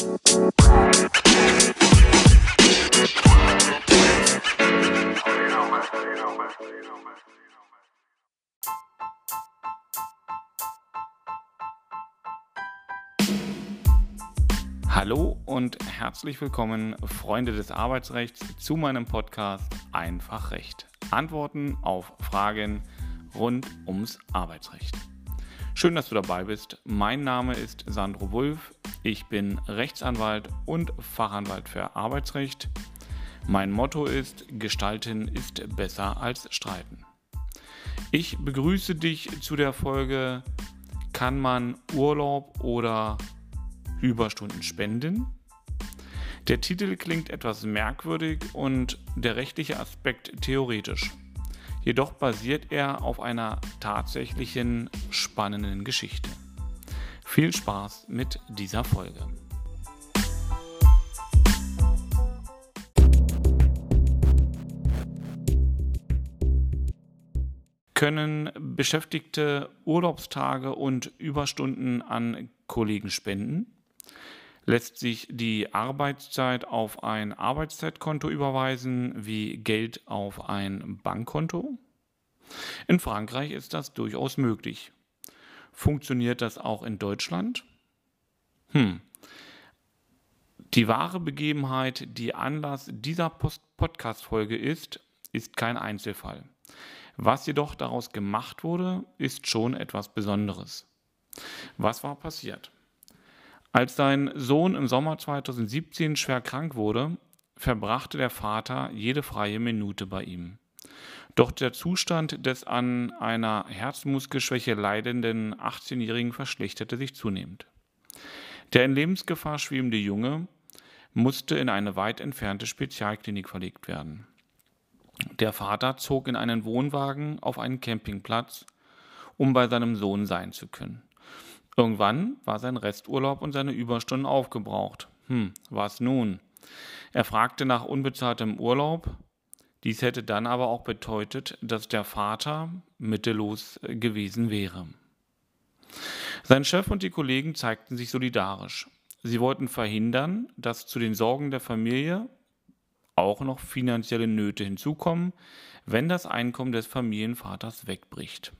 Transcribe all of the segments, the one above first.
Hallo und herzlich willkommen, Freunde des Arbeitsrechts, zu meinem Podcast Einfach Recht. Antworten auf Fragen rund ums Arbeitsrecht. Schön, dass du dabei bist. Mein Name ist Sandro Wulff. Ich bin Rechtsanwalt und Fachanwalt für Arbeitsrecht. Mein Motto ist, Gestalten ist besser als Streiten. Ich begrüße dich zu der Folge, kann man Urlaub oder Überstunden spenden? Der Titel klingt etwas merkwürdig und der rechtliche Aspekt theoretisch. Jedoch basiert er auf einer tatsächlichen spannenden Geschichte. Viel Spaß mit dieser Folge. Können Beschäftigte Urlaubstage und Überstunden an Kollegen spenden? Lässt sich die Arbeitszeit auf ein Arbeitszeitkonto überweisen wie Geld auf ein Bankkonto? In Frankreich ist das durchaus möglich. Funktioniert das auch in Deutschland? Hm. Die wahre Begebenheit, die Anlass dieser Podcast-Folge ist, ist kein Einzelfall. Was jedoch daraus gemacht wurde, ist schon etwas Besonderes. Was war passiert? Als sein Sohn im Sommer 2017 schwer krank wurde, verbrachte der Vater jede freie Minute bei ihm. Doch der Zustand des an einer Herzmuskelschwäche leidenden 18-Jährigen verschlechterte sich zunehmend. Der in Lebensgefahr schwebende Junge musste in eine weit entfernte Spezialklinik verlegt werden. Der Vater zog in einen Wohnwagen auf einen Campingplatz, um bei seinem Sohn sein zu können. Irgendwann war sein Resturlaub und seine Überstunden aufgebraucht. Hm, was nun? Er fragte nach unbezahltem Urlaub, dies hätte dann aber auch bedeutet, dass der Vater mittellos gewesen wäre. Sein Chef und die Kollegen zeigten sich solidarisch. Sie wollten verhindern, dass zu den Sorgen der Familie auch noch finanzielle Nöte hinzukommen, wenn das Einkommen des Familienvaters wegbricht.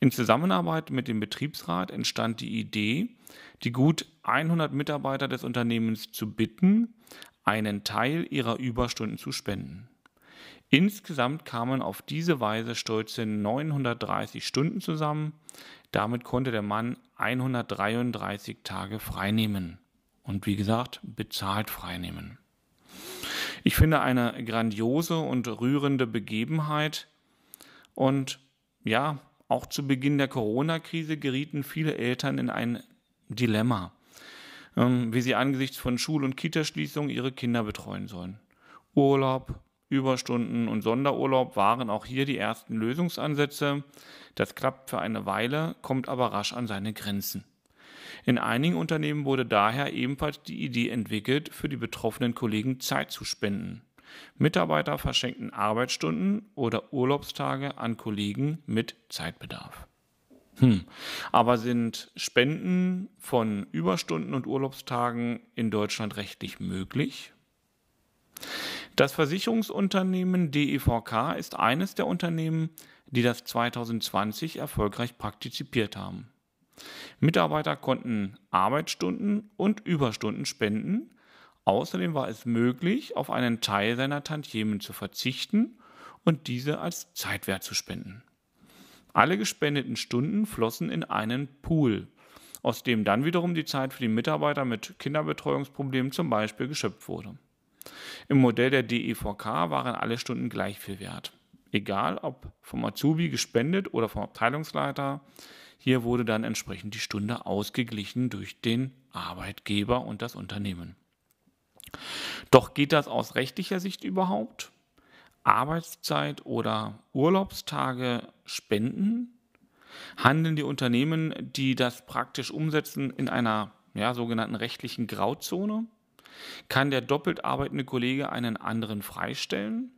In Zusammenarbeit mit dem Betriebsrat entstand die Idee, die gut 100 Mitarbeiter des Unternehmens zu bitten, einen Teil ihrer Überstunden zu spenden. Insgesamt kamen auf diese Weise stolze 930 Stunden zusammen. Damit konnte der Mann 133 Tage freinehmen. Und wie gesagt, bezahlt freinehmen. Ich finde eine grandiose und rührende Begebenheit. Und ja, auch zu Beginn der Corona-Krise gerieten viele Eltern in ein Dilemma, ähm, wie sie angesichts von Schul- und Kitaschließungen ihre Kinder betreuen sollen. Urlaub, Überstunden und Sonderurlaub waren auch hier die ersten Lösungsansätze. Das klappt für eine Weile, kommt aber rasch an seine Grenzen. In einigen Unternehmen wurde daher ebenfalls die Idee entwickelt, für die betroffenen Kollegen Zeit zu spenden. Mitarbeiter verschenkten Arbeitsstunden oder Urlaubstage an Kollegen mit Zeitbedarf. Hm. Aber sind Spenden von Überstunden und Urlaubstagen in Deutschland rechtlich möglich? Das Versicherungsunternehmen DEVK ist eines der Unternehmen, die das 2020 erfolgreich praktizipiert haben. Mitarbeiter konnten Arbeitsstunden und Überstunden spenden. Außerdem war es möglich, auf einen Teil seiner Tantiemen zu verzichten und diese als Zeitwert zu spenden. Alle gespendeten Stunden flossen in einen Pool, aus dem dann wiederum die Zeit für die Mitarbeiter mit Kinderbetreuungsproblemen zum Beispiel geschöpft wurde. Im Modell der DEVK waren alle Stunden gleich viel wert. Egal ob vom Azubi gespendet oder vom Abteilungsleiter, hier wurde dann entsprechend die Stunde ausgeglichen durch den Arbeitgeber und das Unternehmen. Doch geht das aus rechtlicher Sicht überhaupt? Arbeitszeit oder Urlaubstage spenden? Handeln die Unternehmen, die das praktisch umsetzen, in einer ja, sogenannten rechtlichen Grauzone? Kann der doppelt arbeitende Kollege einen anderen freistellen?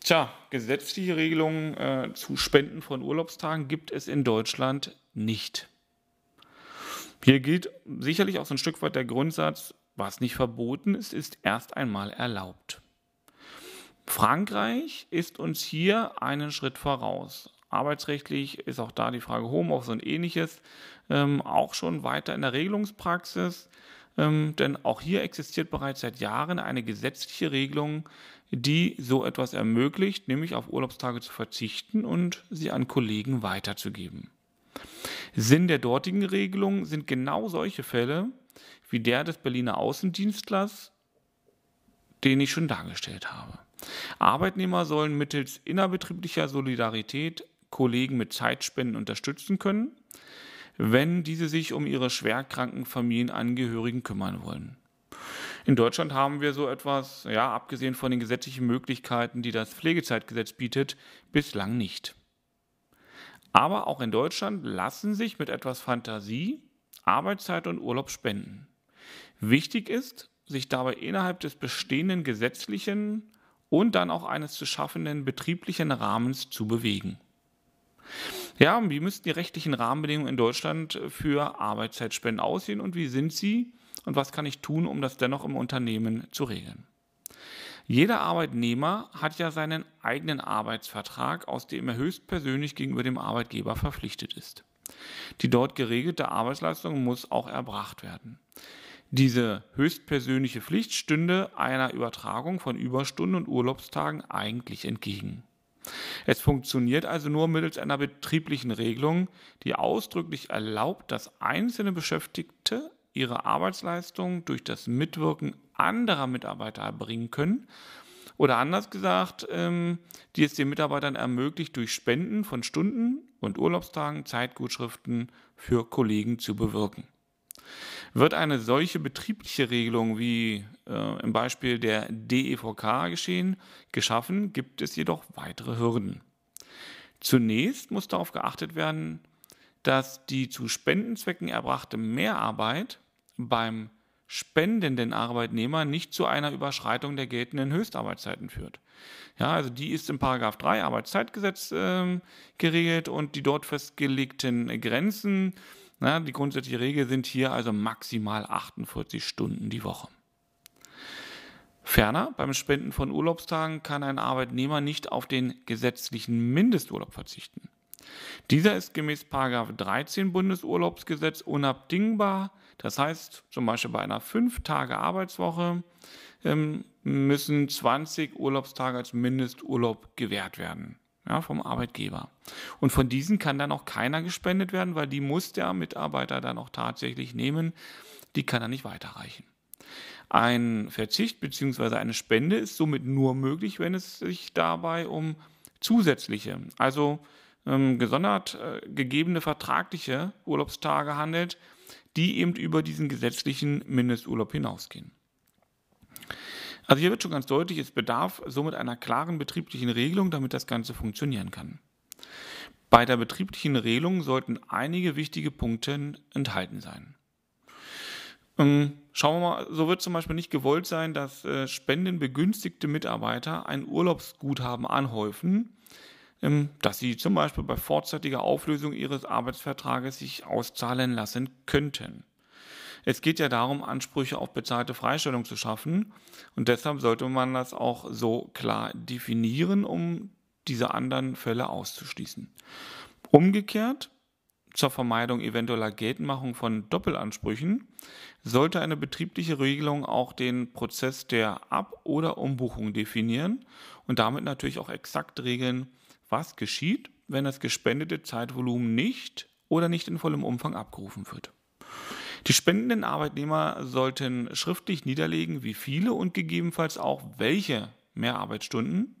Tja, gesetzliche Regelungen äh, zu Spenden von Urlaubstagen gibt es in Deutschland nicht. Hier gilt sicherlich auch so ein Stück weit der Grundsatz, was nicht verboten ist, ist erst einmal erlaubt. Frankreich ist uns hier einen Schritt voraus. Arbeitsrechtlich ist auch da die Frage Homeoffice und ähnliches ähm, auch schon weiter in der Regelungspraxis, ähm, denn auch hier existiert bereits seit Jahren eine gesetzliche Regelung, die so etwas ermöglicht, nämlich auf Urlaubstage zu verzichten und sie an Kollegen weiterzugeben. Sinn der dortigen Regelung sind genau solche Fälle wie der des Berliner Außendienstlers, den ich schon dargestellt habe. Arbeitnehmer sollen mittels innerbetrieblicher Solidarität Kollegen mit Zeitspenden unterstützen können, wenn diese sich um ihre schwerkranken Familienangehörigen kümmern wollen. In Deutschland haben wir so etwas, ja, abgesehen von den gesetzlichen Möglichkeiten, die das Pflegezeitgesetz bietet, bislang nicht. Aber auch in Deutschland lassen sich mit etwas Fantasie Arbeitszeit und Urlaub spenden. Wichtig ist, sich dabei innerhalb des bestehenden gesetzlichen und dann auch eines zu schaffenden betrieblichen Rahmens zu bewegen. Ja, wie müssten die rechtlichen Rahmenbedingungen in Deutschland für Arbeitszeitspenden aussehen und wie sind sie und was kann ich tun, um das dennoch im Unternehmen zu regeln? Jeder Arbeitnehmer hat ja seinen eigenen Arbeitsvertrag, aus dem er höchstpersönlich gegenüber dem Arbeitgeber verpflichtet ist. Die dort geregelte Arbeitsleistung muss auch erbracht werden. Diese höchstpersönliche Pflicht stünde einer Übertragung von Überstunden und Urlaubstagen eigentlich entgegen. Es funktioniert also nur mittels einer betrieblichen Regelung, die ausdrücklich erlaubt, dass einzelne Beschäftigte ihre Arbeitsleistung durch das Mitwirken anderer Mitarbeiter erbringen können. Oder anders gesagt, ähm, die es den Mitarbeitern ermöglicht, durch Spenden von Stunden und Urlaubstagen Zeitgutschriften für Kollegen zu bewirken. Wird eine solche betriebliche Regelung wie äh, im Beispiel der DEVK geschehen, geschaffen, gibt es jedoch weitere Hürden. Zunächst muss darauf geachtet werden, dass die zu Spendenzwecken erbrachte Mehrarbeit beim spendenden Arbeitnehmer nicht zu einer Überschreitung der geltenden Höchstarbeitszeiten führt. Ja, also die ist im Paragraph 3 Arbeitszeitgesetz äh, geregelt und die dort festgelegten Grenzen na, die grundsätzliche Regel sind hier also maximal 48 Stunden die Woche. Ferner, beim Spenden von Urlaubstagen kann ein Arbeitnehmer nicht auf den gesetzlichen Mindesturlaub verzichten. Dieser ist gemäß 13 Bundesurlaubsgesetz unabdingbar. Das heißt, zum Beispiel bei einer 5-Tage-Arbeitswoche ähm, müssen 20 Urlaubstage als Mindesturlaub gewährt werden ja, vom Arbeitgeber. Und von diesen kann dann auch keiner gespendet werden, weil die muss der Mitarbeiter dann auch tatsächlich nehmen. Die kann er nicht weiterreichen. Ein Verzicht bzw. eine Spende ist somit nur möglich, wenn es sich dabei um zusätzliche, also ähm, gesondert äh, gegebene vertragliche Urlaubstage handelt, die eben über diesen gesetzlichen Mindesturlaub hinausgehen. Also hier wird schon ganz deutlich, es bedarf somit einer klaren betrieblichen Regelung, damit das Ganze funktionieren kann. Bei der betrieblichen Regelung sollten einige wichtige Punkte enthalten sein. Ähm, schauen wir mal, so wird zum Beispiel nicht gewollt sein, dass äh, spendenbegünstigte Mitarbeiter ein Urlaubsguthaben anhäufen, ähm, dass sie zum Beispiel bei vorzeitiger Auflösung ihres Arbeitsvertrages sich auszahlen lassen könnten. Es geht ja darum, Ansprüche auf bezahlte Freistellung zu schaffen. Und deshalb sollte man das auch so klar definieren, um diese anderen Fälle auszuschließen. Umgekehrt, zur Vermeidung eventueller Geltendmachung von Doppelansprüchen sollte eine betriebliche Regelung auch den Prozess der Ab- oder Umbuchung definieren und damit natürlich auch exakt regeln, was geschieht, wenn das gespendete Zeitvolumen nicht oder nicht in vollem Umfang abgerufen wird. Die spendenden Arbeitnehmer sollten schriftlich niederlegen, wie viele und gegebenenfalls auch welche Mehrarbeitsstunden,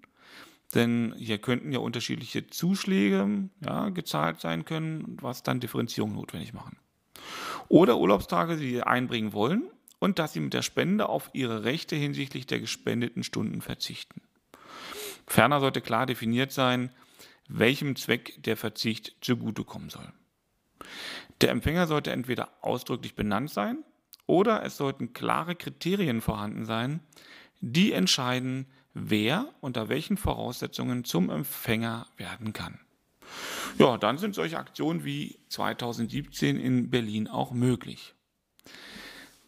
denn hier könnten ja unterschiedliche Zuschläge ja, gezahlt sein können, was dann Differenzierung notwendig machen. Oder Urlaubstage, die sie einbringen wollen und dass sie mit der Spende auf ihre Rechte hinsichtlich der gespendeten Stunden verzichten. Ferner sollte klar definiert sein, welchem Zweck der Verzicht zugutekommen soll. Der Empfänger sollte entweder ausdrücklich benannt sein oder es sollten klare Kriterien vorhanden sein, die entscheiden, wer unter welchen Voraussetzungen zum Empfänger werden kann. Ja, dann sind solche Aktionen wie 2017 in Berlin auch möglich.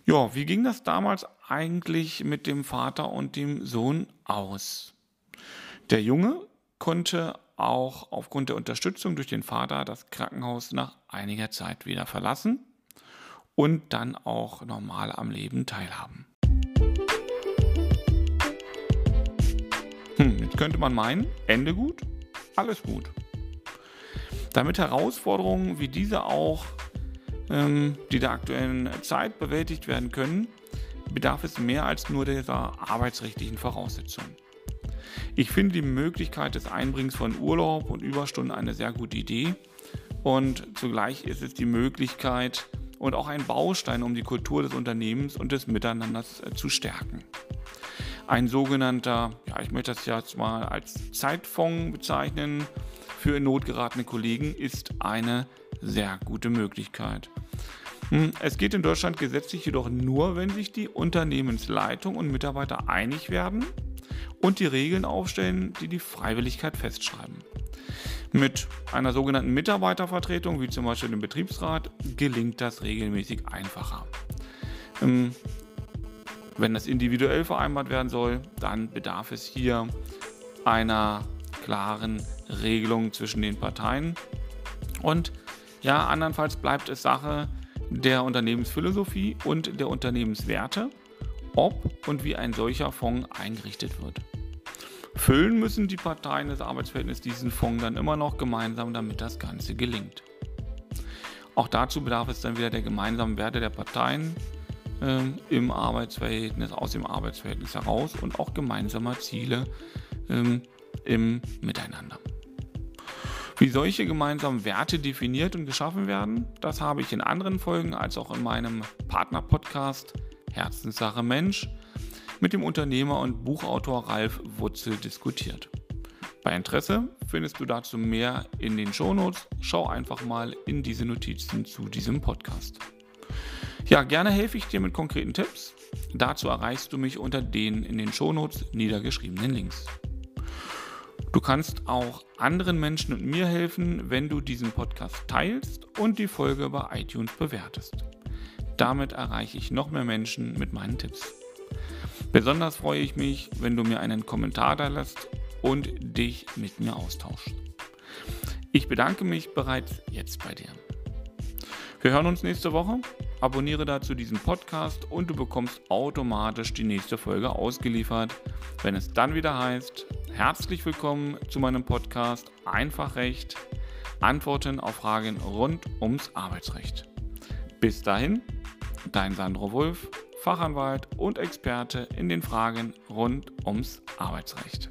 Ja, wie ging das damals eigentlich mit dem Vater und dem Sohn aus? Der Junge konnte auch aufgrund der Unterstützung durch den Vater das Krankenhaus nach einiger Zeit wieder verlassen und dann auch normal am Leben teilhaben. Hm, jetzt könnte man meinen, Ende gut, alles gut. Damit Herausforderungen wie diese auch, ähm, die der aktuellen Zeit bewältigt werden können, bedarf es mehr als nur dieser arbeitsrechtlichen Voraussetzungen. Ich finde die Möglichkeit des Einbringens von Urlaub und Überstunden eine sehr gute Idee und zugleich ist es die Möglichkeit und auch ein Baustein, um die Kultur des Unternehmens und des Miteinanders äh, zu stärken. Ein sogenannter, ja, ich möchte das jetzt mal als Zeitfonds bezeichnen, für in Not geratene Kollegen ist eine sehr gute Möglichkeit. Hm, es geht in Deutschland gesetzlich jedoch nur, wenn sich die Unternehmensleitung und Mitarbeiter einig werden und die Regeln aufstellen, die die Freiwilligkeit festschreiben. Mit einer sogenannten Mitarbeitervertretung, wie zum Beispiel dem Betriebsrat, gelingt das regelmäßig einfacher. Ähm, wenn das individuell vereinbart werden soll, dann bedarf es hier einer klaren Regelung zwischen den Parteien. Und ja, andernfalls bleibt es Sache der Unternehmensphilosophie und der Unternehmenswerte, ob und wie ein solcher Fonds eingerichtet wird. Füllen müssen die Parteien des Arbeitsverhältnisses diesen Fonds dann immer noch gemeinsam, damit das Ganze gelingt. Auch dazu bedarf es dann wieder der gemeinsamen Werte der Parteien äh, im Arbeitsverhältnis, aus dem Arbeitsverhältnis heraus und auch gemeinsamer Ziele äh, im Miteinander. Wie solche gemeinsamen Werte definiert und geschaffen werden, das habe ich in anderen Folgen als auch in meinem Partner-Podcast Herzenssache Mensch mit dem Unternehmer und Buchautor Ralf Wutzel diskutiert. Bei Interesse findest du dazu mehr in den Shownotes. Schau einfach mal in diese Notizen zu diesem Podcast. Ja, gerne helfe ich dir mit konkreten Tipps. Dazu erreichst du mich unter den in den Shownotes niedergeschriebenen Links. Du kannst auch anderen Menschen und mir helfen, wenn du diesen Podcast teilst und die Folge bei iTunes bewertest. Damit erreiche ich noch mehr Menschen mit meinen Tipps. Besonders freue ich mich, wenn du mir einen Kommentar da lässt und dich mit mir austauschst. Ich bedanke mich bereits jetzt bei dir. Wir hören uns nächste Woche. Abonniere dazu diesen Podcast und du bekommst automatisch die nächste Folge ausgeliefert, wenn es dann wieder heißt, Herzlich willkommen zu meinem Podcast Einfachrecht. Antworten auf Fragen rund ums Arbeitsrecht. Bis dahin, dein Sandro Wulf, Fachanwalt und Experte in den Fragen rund ums Arbeitsrecht.